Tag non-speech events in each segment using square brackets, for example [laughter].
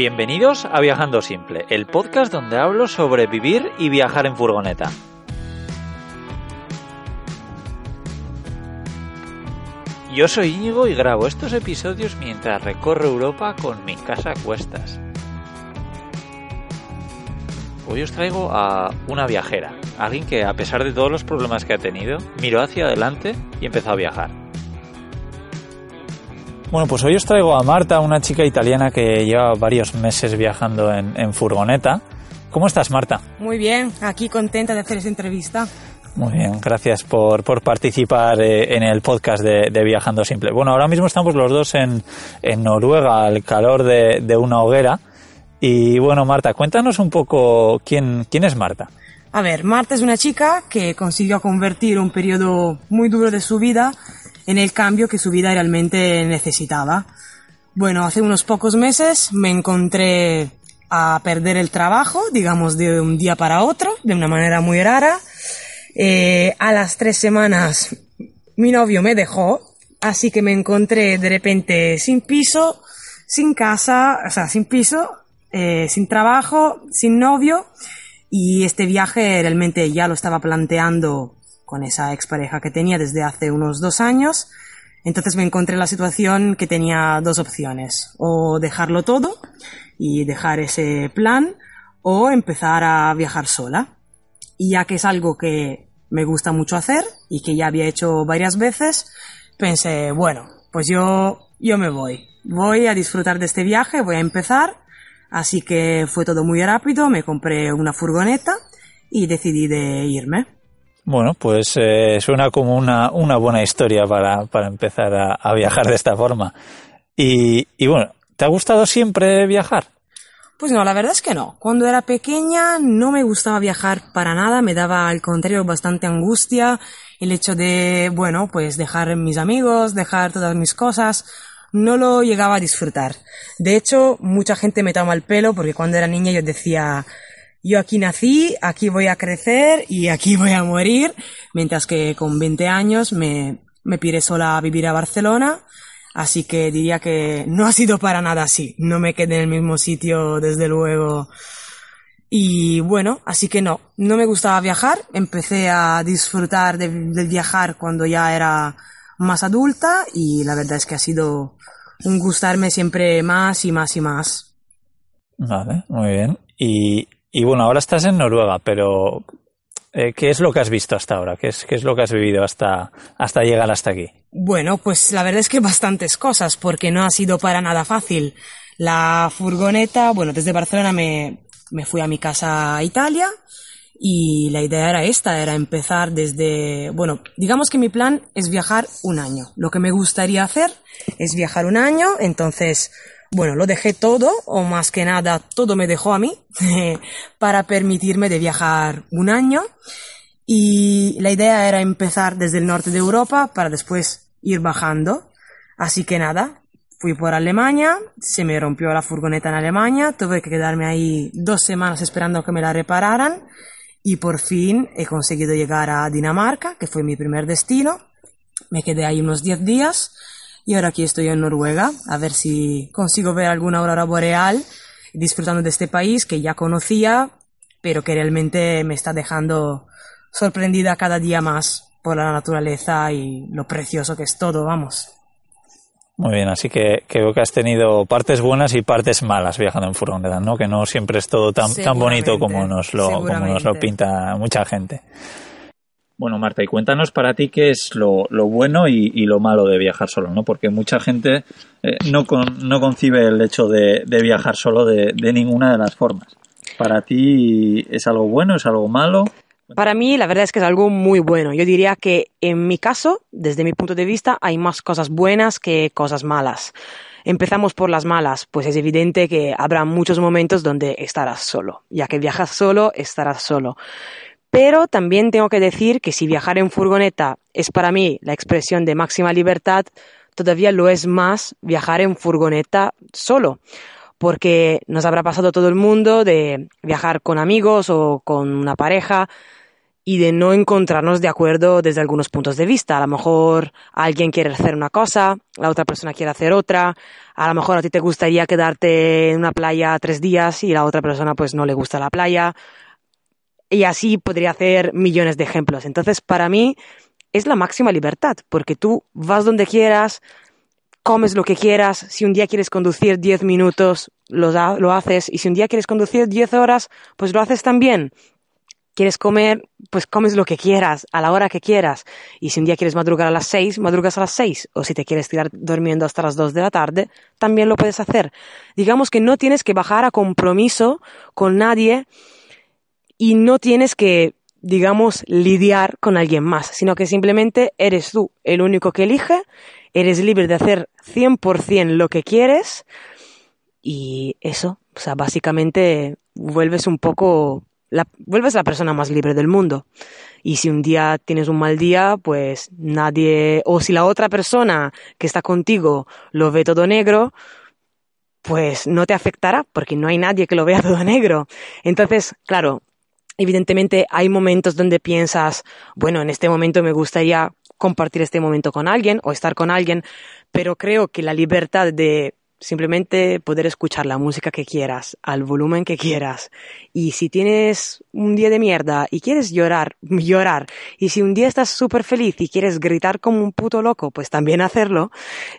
Bienvenidos a Viajando Simple, el podcast donde hablo sobre vivir y viajar en furgoneta. Yo soy Íñigo y grabo estos episodios mientras recorro Europa con mi casa a cuestas. Hoy os traigo a una viajera, alguien que a pesar de todos los problemas que ha tenido, miró hacia adelante y empezó a viajar. Bueno, pues hoy os traigo a Marta, una chica italiana que lleva varios meses viajando en, furgoneta. ¿Cómo estás, Marta? Muy bien, aquí contenta de hacer esta entrevista. Muy bien, gracias por, participar eh, en el podcast de, Viajando Simple. Bueno, ahora mismo estamos los dos en, Noruega al calor de, una hoguera. Y bueno, Marta, cuéntanos un poco quién, quién es Marta. A ver, Marta es una chica que consiguió convertir un periodo muy duro de su vida en el cambio que su vida realmente necesitaba. Bueno, hace unos pocos meses me encontré a perder el trabajo, digamos, de un día para otro, de una manera muy rara. Eh, a las tres semanas mi novio me dejó, así que me encontré de repente sin piso, sin casa, o sea, sin piso, eh, sin trabajo, sin novio, y este viaje realmente ya lo estaba planteando con esa expareja que tenía desde hace unos dos años. Entonces me encontré en la situación que tenía dos opciones, o dejarlo todo y dejar ese plan, o empezar a viajar sola. Y ya que es algo que me gusta mucho hacer y que ya había hecho varias veces, pensé, bueno, pues yo, yo me voy. Voy a disfrutar de este viaje, voy a empezar. Así que fue todo muy rápido, me compré una furgoneta y decidí de irme. Bueno, pues eh, suena como una, una buena historia para, para empezar a, viajar de esta forma. Y, y bueno, ¿te ha gustado siempre viajar? Pues no, la verdad es que no. Cuando era pequeña no me gustaba viajar para nada, me daba al contrario bastante angustia el hecho de, bueno, pues dejar mis amigos, dejar todas mis cosas, no lo llegaba a disfrutar. De hecho, mucha gente me toma el pelo porque cuando era niña yo decía, yo aquí nací, aquí voy a crecer y aquí voy a morir, mientras que con 20 años me, me sola a vivir a Barcelona, así que diría que no ha sido para nada así, no me quedé en el mismo sitio desde luego. Y bueno, así que no, no me gustaba viajar, empecé a disfrutar del viajar cuando ya era más adulta y la verdad es que ha sido un gustarme siempre más y más y más. Vale, muy bien. Y y bueno, ahora estás en Noruega, pero eh, ¿qué es lo que has visto hasta ahora? ¿Qué es, ¿Qué es lo que has vivido hasta, hasta llegar hasta aquí? Bueno, pues la verdad es que bastantes cosas, porque no ha sido para nada fácil. La furgoneta, bueno, desde Barcelona me, me fui a mi casa a Italia y la idea era esta, era empezar desde, bueno, digamos que mi plan es viajar un año. Lo que me gustaría hacer es viajar un año, entonces bueno, lo dejé todo, o más que nada, todo me dejó a mí, [laughs] para permitirme de viajar un año. Y la idea era empezar desde el norte de Europa para después ir bajando. Así que nada, fui por Alemania, se me rompió la furgoneta en Alemania, tuve que quedarme ahí dos semanas esperando que me la repararan y por fin he conseguido llegar a Dinamarca, que fue mi primer destino. Me quedé ahí unos 10 días y ahora aquí estoy en Noruega, a ver si consigo ver alguna aurora boreal, disfrutando de este país que ya conocía, pero que realmente me está dejando sorprendida cada día más por la naturaleza y lo precioso que es todo, vamos. Muy bien, así que creo que has tenido partes buenas y partes malas viajando en furgoneta, ¿no? Que no siempre es todo tan, tan bonito como nos, lo, como nos lo pinta mucha gente. Bueno, Marta, y cuéntanos para ti qué es lo, bueno y, lo malo de viajar solo, ¿no? Porque mucha gente eh, no, no concibe el hecho de, viajar solo de, ninguna de las formas. ¿Para ti es algo bueno, es algo malo? Para mí, la verdad es que es algo muy bueno. Yo diría que en mi caso, desde mi punto de vista, hay más cosas buenas que cosas malas. empezamos por las malas, pues es evidente que habrá muchos momentos donde estarás solo. Ya que viajas solo, estarás solo. Pero también tengo que decir que si viajar en furgoneta es para mí la expresión de máxima libertad, todavía lo es más viajar en furgoneta solo. Porque nos habrá pasado todo el mundo de viajar con amigos o con una pareja y de no encontrarnos de acuerdo desde algunos puntos de vista. A lo mejor alguien quiere hacer una cosa, la otra persona quiere hacer otra, a lo mejor a ti te gustaría quedarte en una playa tres días y la otra persona pues no le gusta la playa. Y así podría hacer millones de ejemplos. Entonces, para mí es la máxima libertad, porque tú vas donde quieras, comes lo que quieras, si un día quieres conducir diez minutos, lo, lo haces, y si un día quieres conducir diez horas, pues lo haces también quieres comer, pues comes lo que quieras, a la hora que quieras. Y si un día quieres madrugar a las seis, madrugas a las seis. O si te quieres tirar durmiendo hasta las dos de la tarde, también lo puedes hacer. Digamos que no tienes que bajar a compromiso con nadie y no tienes que, digamos, lidiar con alguien más, sino que simplemente eres tú el único que elige, eres libre de hacer 100% lo que quieres y eso, o sea, básicamente vuelves un poco la, vuelves la persona más libre del mundo. Y si un día tienes un mal día, pues nadie, o si la otra persona que está contigo lo ve todo negro, pues no te afectará, porque no hay nadie que lo vea [laughs] todo negro. Entonces, claro, evidentemente hay momentos donde piensas, bueno, en este momento me gustaría compartir este momento con alguien o estar con alguien, pero creo que la libertad de simplemente poder escuchar la música que quieras, al volumen que quieras. Y si tienes un día de mierda y quieres llorar, [laughs] llorar. Y si un día estás súper feliz y quieres gritar como un puto loco, pues también hacerlo.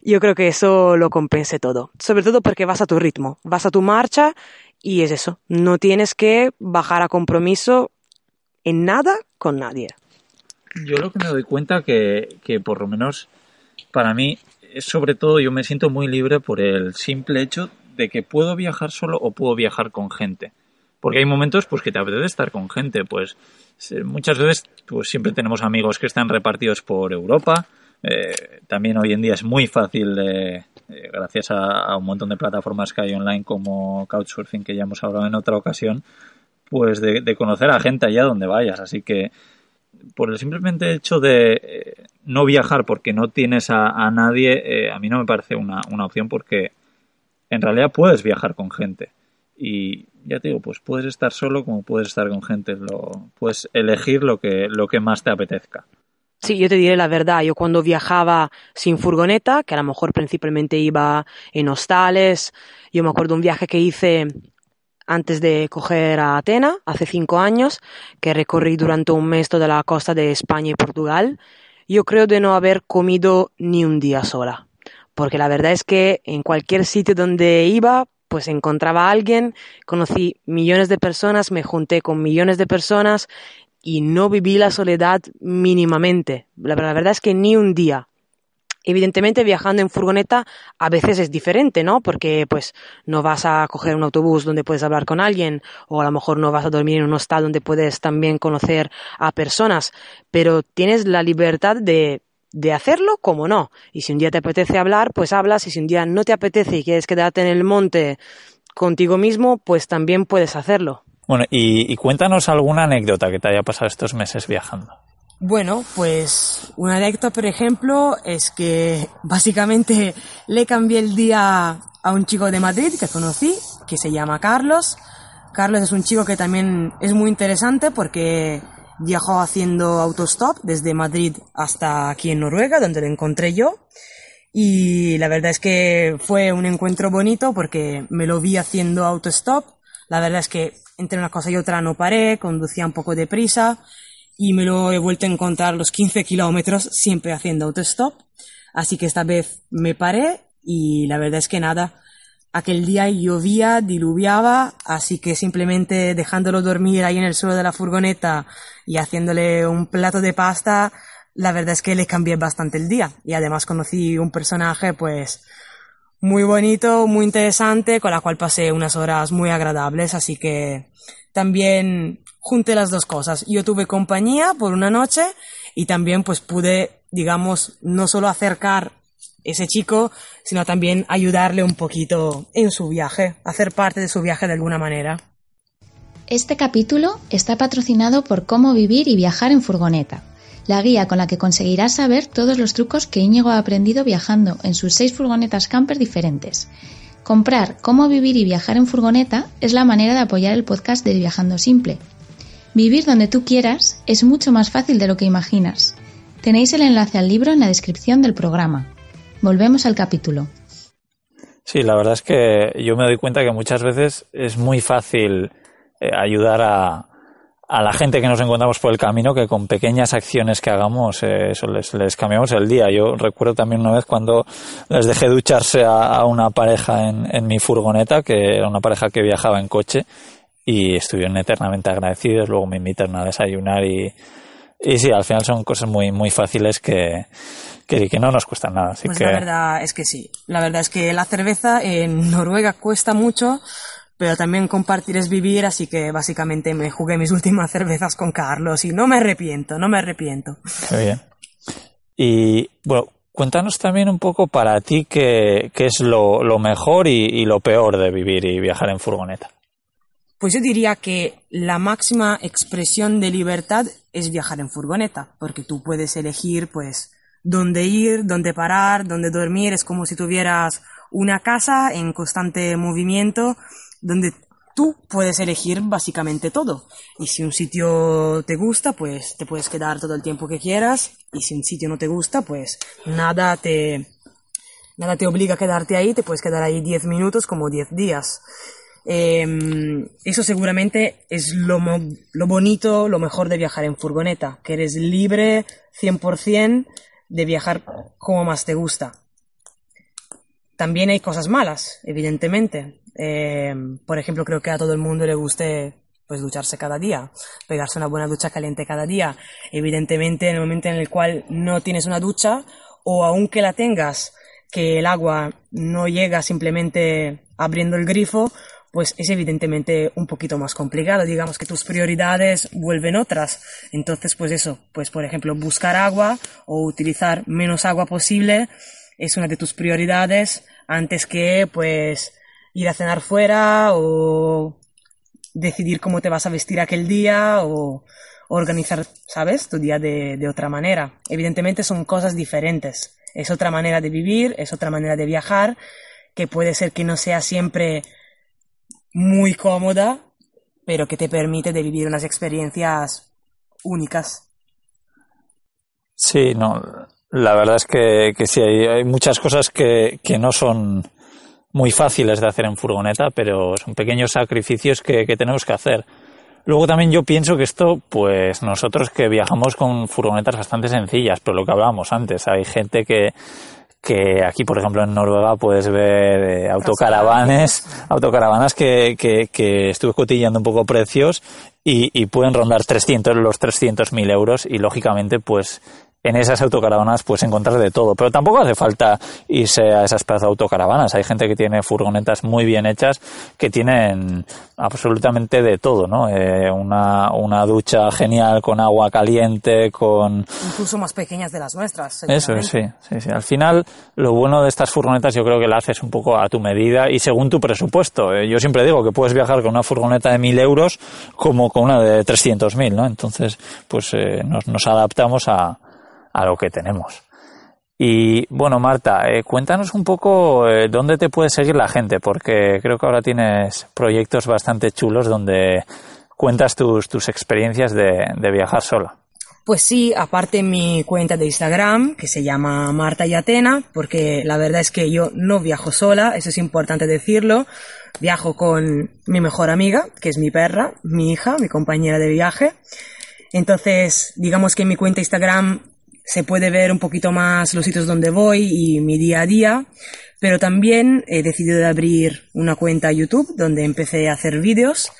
Yo creo que eso lo compense todo. Sobre todo porque vas a tu ritmo, vas a tu marcha y es eso. No tienes que bajar a compromiso en nada con nadie. Yo lo que me doy cuenta que, que por lo menos para mí sobre todo yo me siento muy libre por el simple hecho de que puedo viajar solo o puedo viajar con gente. Porque hay momentos pues que te apetece estar con gente, pues muchas veces pues siempre tenemos amigos que están repartidos por Europa. Eh, también hoy en día es muy fácil eh, gracias a, un montón de plataformas que hay online como Couchsurfing que ya hemos hablado en otra ocasión, pues de, conocer a gente allá donde vayas. Así que por el simplemente hecho de eh, no viajar porque no tienes a, nadie, eh, a mí no me parece una, opción porque en realidad puedes viajar con gente. Y ya te digo, pues puedes estar solo como puedes estar con gente. Lo, puedes elegir lo que, lo que más te apetezca. Sí, yo te diré la verdad. Yo cuando viajaba sin furgoneta, que a lo mejor principalmente iba en hostales, yo me acuerdo un viaje que hice antes de coger a Atena, hace cinco años, que recorrí durante un mes toda la costa de España y Portugal, yo creo de no haber comido ni un día sola. Porque la verdad es que en cualquier sitio donde iba, pues encontraba a alguien, conocí millones de personas, me junté con millones de personas y no viví la soledad mínimamente. La, verdad es que ni un día. Evidentemente viajando en furgoneta a veces es diferente, ¿no? Porque pues no vas a coger un autobús donde puedes hablar con alguien o a lo mejor no vas a dormir en un hostal donde puedes también conocer a personas, pero tienes la libertad de de hacerlo como no. Y si un día te apetece hablar, pues hablas, y si un día no te apetece y quieres quedarte en el monte contigo mismo, pues también puedes hacerlo. Bueno, y cuéntanos alguna anécdota que te haya pasado estos meses viajando. Bueno, pues una anécdota, por ejemplo, es que básicamente le cambié el día a un chico de Madrid que conocí, que se llama Carlos. Carlos es un chico que también es muy interesante porque viajó haciendo autostop desde Madrid hasta aquí en Noruega, donde lo encontré yo. Y la verdad es que fue un encuentro bonito porque me lo vi haciendo autostop. La verdad es que entre una cosa y otra no paré, conducía un poco deprisa y me lo he vuelto a encontrar los 15 kilómetros siempre haciendo autostop. Así que esta vez me paré y la verdad es que nada, aquel día llovía, diluviaba, así que simplemente dejándolo dormir ahí en el suelo de la furgoneta y haciéndole un plato de pasta, la verdad es que le cambié bastante el día. Y además conocí un personaje pues muy bonito, muy interesante, con la cual pasé unas horas muy agradables, así que también junté las dos cosas. Yo tuve compañía por una noche y también pues pude, digamos, no solo acercar ese chico, sino también ayudarle un poquito en su viaje, hacer parte de su viaje de alguna manera. Este capítulo está patrocinado por Cómo vivir y viajar en furgoneta, la guía con la que conseguirás saber todos los trucos que Íñigo ha aprendido viajando en sus seis furgonetas camper diferentes. Comprar Cómo vivir y viajar en furgoneta es la manera de apoyar el podcast de Viajando Simple. Vivir donde tú quieras es mucho más fácil de lo que imaginas. Tenéis el enlace al libro en la descripción del programa. Volvemos al capítulo. Sí, la verdad es que yo me doy cuenta que muchas veces es muy fácil eh, ayudar a, a, la gente que nos encontramos por el camino que con pequeñas acciones que hagamos eh, eso les, les, cambiamos el día. Yo recuerdo también una vez cuando les dejé ducharse a, una pareja en, en, mi furgoneta, que era una pareja que viajaba en coche y estuvieron eternamente agradecidos. Luego me invitaron a desayunar y, y sí, al final son cosas muy, muy fáciles que, que, no nos cuesta nada. pues la verdad es que sí. La verdad es que la cerveza en Noruega cuesta mucho, pero también compartir es vivir, así que básicamente me jugué mis [laughs] últimas cervezas con Carlos y no me arrepiento, no me arrepiento. Qué bien. Y bueno, cuéntanos también un poco para ti qué, qué es lo, lo mejor y, y, lo peor de vivir y viajar en furgoneta. Pues yo diría que la máxima expresión de libertad es viajar en furgoneta, porque tú puedes elegir pues dónde ir, dónde parar, dónde dormir. Es como si tuvieras una casa en constante movimiento donde tú puedes elegir básicamente todo. Y si un sitio te gusta, pues te puedes quedar todo el tiempo que quieras. Y si un sitio no te gusta, pues nada te, nada te obliga a quedarte ahí. Te puedes quedar ahí 10 minutos como 10 días. Eh, eso seguramente es lo, lo bonito, lo mejor de viajar en furgoneta, que eres libre 100% de viajar como más te gusta. También hay cosas malas, evidentemente. Eh, por ejemplo, creo que a todo el mundo le guste pues ducharse cada día, pegarse una buena ducha caliente cada día. Evidentemente, en el momento en el cual no tienes una ducha, o aunque la tengas, que el agua no llega simplemente abriendo el grifo, pues es evidentemente un poquito más complicado. Digamos que tus prioridades vuelven otras. Entonces, pues eso, pues por ejemplo, buscar agua o utilizar menos agua posible es una de tus prioridades antes que pues ir a cenar fuera o decidir cómo te vas a vestir aquel día o organizar, ¿sabes?, tu día de, de otra manera. Evidentemente son cosas diferentes. Es otra manera de vivir, es otra manera de viajar, que puede ser que no sea siempre muy cómoda, pero que te permite de vivir unas experiencias únicas. Sí, no, la verdad es que, que sí, hay, hay muchas cosas que, que, no son muy fáciles de hacer en furgoneta, pero son pequeños sacrificios que, que tenemos que hacer. Luego también yo pienso que esto, pues nosotros que viajamos con furgonetas bastante sencillas, pero lo que hablábamos antes, hay gente que que aquí, por ejemplo, en Noruega puedes ver eh, autocaravanes, autocaravanas que, que, que, estuve cotillando un poco precios y, y pueden rondar 300, los 300.000 euros y lógicamente pues en esas autocaravanas puedes encontrar de todo, pero tampoco hace falta irse a esas plazas autocaravanas. Hay gente que tiene furgonetas muy bien hechas que tienen absolutamente de todo, ¿no? Eh, una, una ducha genial con agua caliente, con... Incluso más pequeñas de las nuestras. Eso, sí, sí, sí. Al final, lo bueno de estas furgonetas yo creo que la haces un poco a tu medida y según tu presupuesto. Eh, yo siempre digo que puedes viajar con una furgoneta de mil euros como con una de 300.000, ¿no? Entonces, pues eh, nos, nos adaptamos a a lo que tenemos. Y bueno, Marta, eh, cuéntanos un poco eh, dónde te puede seguir la gente, porque creo que ahora tienes proyectos bastante chulos donde cuentas tus, tus experiencias de, de viajar sola. Pues sí, aparte mi cuenta de Instagram, que se llama Marta y Atena, porque la verdad es que yo no viajo sola, eso es importante decirlo. Viajo con mi mejor amiga, que es mi perra, mi hija, mi compañera de viaje. Entonces, digamos que en mi cuenta Instagram se puede ver un poquito más los sitios donde voy y mi día a día, pero también he decidido abrir una cuenta YouTube donde empecé a hacer vídeos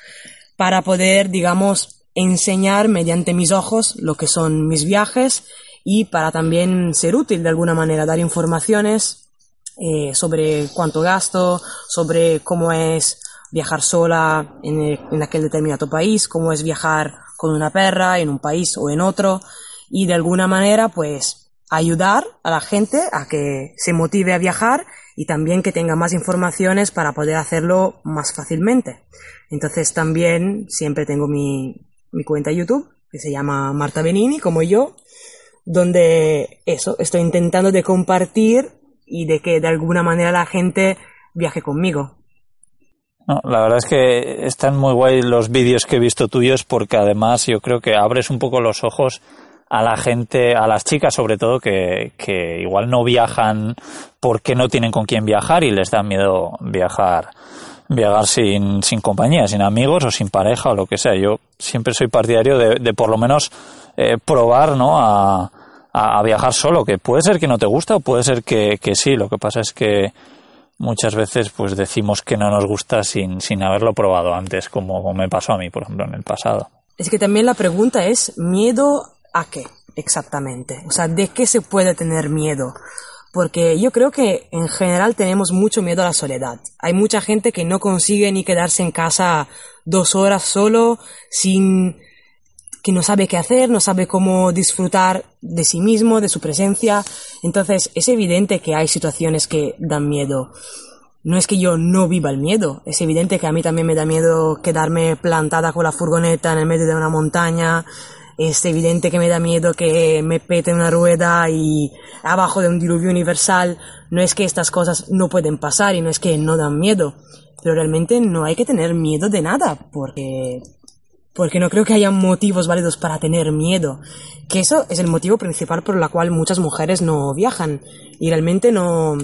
para poder, digamos, enseñar mediante mis ojos lo que son mis viajes y para también ser útil de alguna manera, dar informaciones eh, sobre cuánto gasto, sobre cómo es viajar sola en, en aquel determinado país, cómo es viajar con una perra en un país o en otro y de alguna manera pues ayudar a la gente a que se motive a viajar y también que tenga más informaciones para poder hacerlo más fácilmente. Entonces también siempre tengo mi, mi cuenta YouTube que se llama Marta Benini, como yo, donde eso, estoy intentando de compartir y de que de alguna manera la gente viaje conmigo. la verdad es que están muy guay los vídeos que he visto tuyos porque además yo creo que abres un poco los ojos a la gente, a las chicas sobre todo, que, que igual no viajan porque no tienen con quién viajar y les da miedo viajar viajar sin, sin compañía, sin amigos o sin pareja o lo que sea. Yo siempre soy partidario de, de por lo menos eh, probar ¿no? A, a, viajar solo, que puede ser que no te gusta o puede ser que, que sí. Lo que pasa es que muchas veces pues decimos que no nos gusta sin, sin haberlo probado antes, como me pasó a mí, por ejemplo, en el pasado. Es que también la pregunta es miedo a qué exactamente? O sea, ¿de qué se puede tener miedo? Porque yo creo que en general tenemos mucho miedo a la soledad. Hay mucha gente que no consigue ni quedarse en casa dos horas solo, sin que no sabe qué hacer, no sabe cómo disfrutar de sí mismo, de su presencia. Entonces es evidente que hay situaciones que dan miedo. No es que yo no viva el miedo, es evidente que a mí también me da miedo quedarme plantada con la furgoneta en el medio de una montaña, es evidente que me da miedo que me pete una rueda y abajo de un diluvio universal. No es que estas cosas no pueden pasar y no es que no dan miedo, pero realmente no hay que tener miedo de nada porque porque no creo que haya motivos válidos para tener miedo. Que eso es el motivo principal por el cual muchas mujeres no viajan y realmente no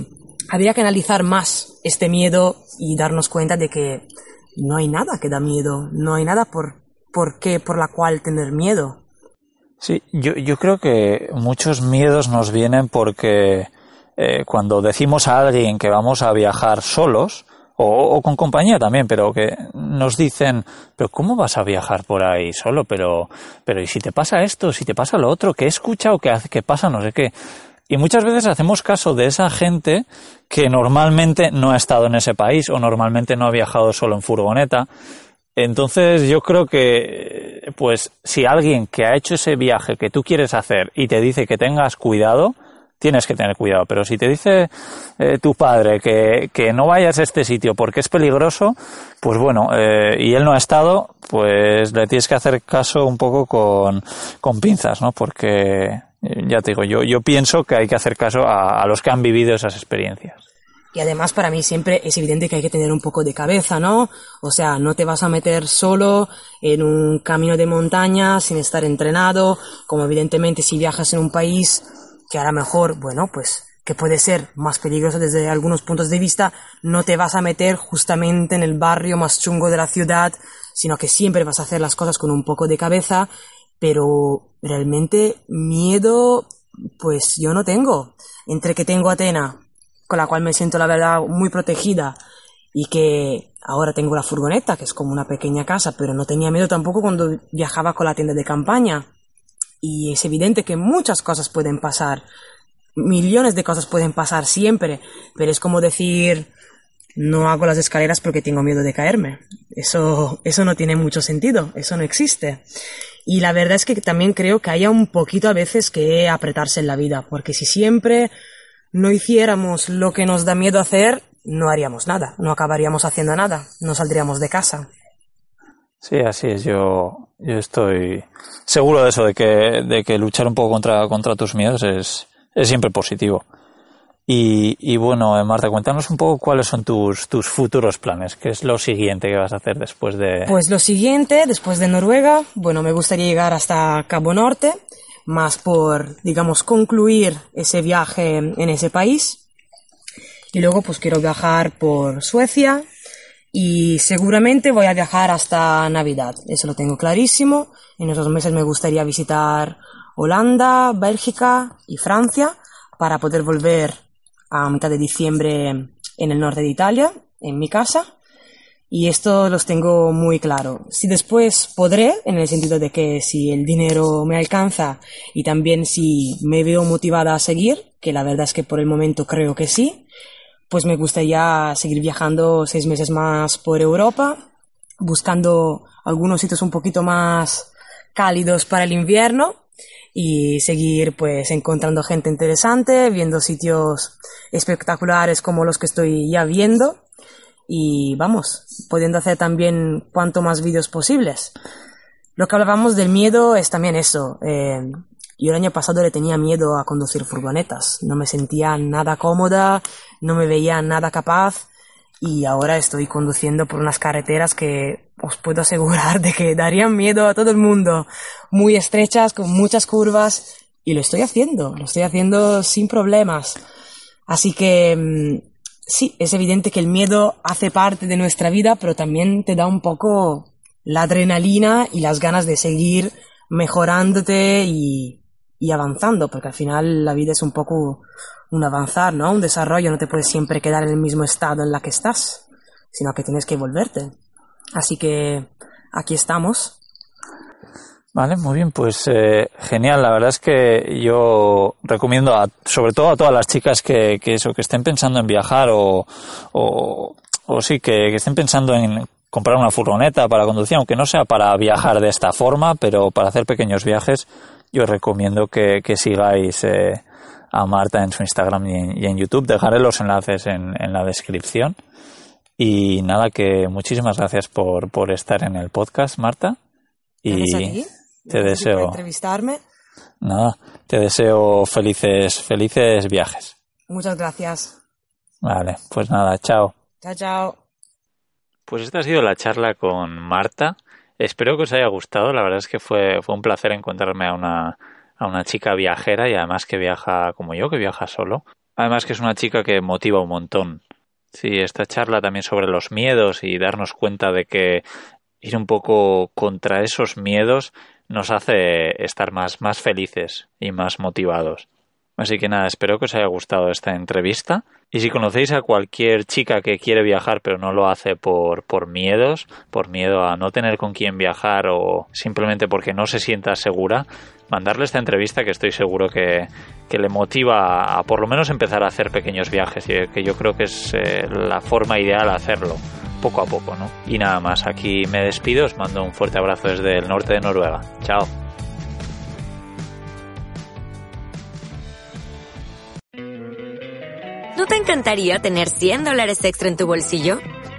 habría que analizar más este miedo y darnos cuenta de que no hay nada que da miedo, no hay nada por por qué, por la cual tener miedo. Sí, yo, yo creo que muchos miedos nos vienen porque eh, cuando decimos a alguien que vamos a viajar solos, o, con compañía también, pero que nos dicen, pero ¿cómo vas a viajar por ahí solo? Pero, pero ¿y si te pasa esto? ¿Si te pasa lo otro? ¿Qué escucha o qué hace? ¿Qué pasa? No sé qué. Y muchas veces hacemos caso de esa gente que normalmente no ha estado en ese país o normalmente no ha viajado solo en furgoneta entonces yo creo que, pues, si alguien que ha hecho ese viaje que tú quieres hacer y te dice que tengas cuidado, tienes que tener cuidado. Pero si te dice eh, tu padre que, que, no vayas a este sitio porque es peligroso, pues bueno, eh, y él no ha estado, pues le tienes que hacer caso un poco con, con pinzas, ¿no? Porque, eh, ya te digo, yo, yo pienso que hay que hacer caso a los que han vivido esas experiencias. Y además para mí siempre es evidente que hay que tener un poco de cabeza, ¿no? O sea, no te vas a meter solo en un camino de montaña sin estar entrenado, como evidentemente si viajas en un país que a lo mejor, bueno, pues que puede ser más peligroso desde algunos puntos de vista, no te vas a meter justamente en el barrio más chungo de la ciudad, sino que siempre vas a hacer las cosas con un poco de cabeza, pero realmente miedo, pues yo no tengo. Entre que tengo Atena, con la cual me siento la verdad muy protegida y que ahora tengo la furgoneta, que es como una pequeña casa, pero no tenía miedo tampoco cuando viajaba con la tienda de campaña. Y es evidente que muchas cosas pueden pasar, millones de cosas pueden pasar siempre, pero es como decir, no hago las escaleras porque tengo miedo de caerme. Eso, eso no tiene mucho sentido, eso no existe. Y la verdad es que también creo que haya un poquito a veces que apretarse en la vida, porque si siempre no hiciéramos lo que nos da miedo hacer, no haríamos nada, no acabaríamos haciendo nada, no saldríamos de casa. Sí, así es. Yo, yo estoy seguro de eso, de que, de que luchar un poco contra, contra tus miedos es, es siempre positivo. Y, y, bueno, Marta, cuéntanos un poco cuáles son tus, tus futuros planes. ¿Qué es lo siguiente que vas a hacer después de...? Pues lo siguiente, después de Noruega, bueno, me gustaría llegar hasta Cabo Norte, más por, digamos, concluir ese viaje en ese país. Y luego pues quiero viajar por Suecia y seguramente voy a viajar hasta Navidad, eso lo tengo clarísimo. En esos meses me gustaría visitar Holanda, Bélgica y Francia para poder volver a mitad de diciembre en el norte de Italia, en mi casa. Y esto los tengo muy claro. Si después podré, en el sentido de que si el dinero me alcanza y también si me veo motivada a seguir, que la verdad es que por el momento creo que sí, pues me gustaría seguir viajando seis meses más por Europa, buscando algunos sitios un poquito más cálidos para el invierno y seguir pues encontrando gente interesante, viendo sitios espectaculares como los que estoy ya viendo y vamos, pudiendo hacer también cuanto más vídeos posibles. Lo que hablábamos del miedo es también eso. Eh, yo el año pasado le tenía miedo a conducir furgonetas. No me sentía nada cómoda, no me veía nada capaz y ahora estoy conduciendo por unas carreteras que os puedo asegurar de que darían miedo a todo el mundo. Muy estrechas, con muchas curvas y lo estoy haciendo, lo estoy haciendo sin problemas. Así que mm, sí, es evidente que el miedo hace parte de nuestra vida, pero también te da un poco la adrenalina y las ganas de seguir mejorándote y, y avanzando, porque al final la vida es un poco un avanzar, ¿no? Un desarrollo, no te puedes siempre quedar en el mismo estado en la que estás, sino que tienes que volverte. Así que aquí estamos. Vale, muy bien, pues eh, genial. La verdad es que yo recomiendo, a, sobre todo a todas las chicas que, que eso, que estén pensando en viajar o, o, o sí, que, que, estén pensando en comprar una furgoneta para conducir, aunque no sea para viajar de esta forma, pero para hacer pequeños viajes, yo recomiendo que, que sigáis eh, a Marta en su Instagram y en, YouTube. Dejaré los enlaces en, en, la descripción. Y nada, que muchísimas gracias por, por estar en el podcast, Marta. Y te deseo. entrevistarme. Nada, te deseo felices, felices viajes. Muchas gracias. Vale, pues nada, chao. Chao, chao. Pues esta ha sido la charla con Marta. Espero que os haya gustado. La verdad es que fue, fue un placer encontrarme a una, a una chica viajera y además que viaja como yo, que viaja solo. Además que es una chica que motiva un montón. Sí, esta charla también sobre los miedos y darnos cuenta de que ir un poco contra esos miedos nos hace estar más, más felices y más motivados. Así que nada, espero que os haya gustado esta entrevista. Y si conocéis a cualquier chica que quiere viajar pero no lo hace por, por miedos, por miedo a no tener con quién viajar o simplemente porque no se sienta segura, mandarle esta entrevista que estoy seguro que, que le motiva a, por lo menos empezar a hacer pequeños viajes y que yo creo que es eh, la forma ideal hacerlo poco a poco, ¿no? Y nada más, aquí me despido, os mando un fuerte abrazo desde el norte de Noruega. Chao. ¿No te encantaría tener 100 dólares extra en tu bolsillo?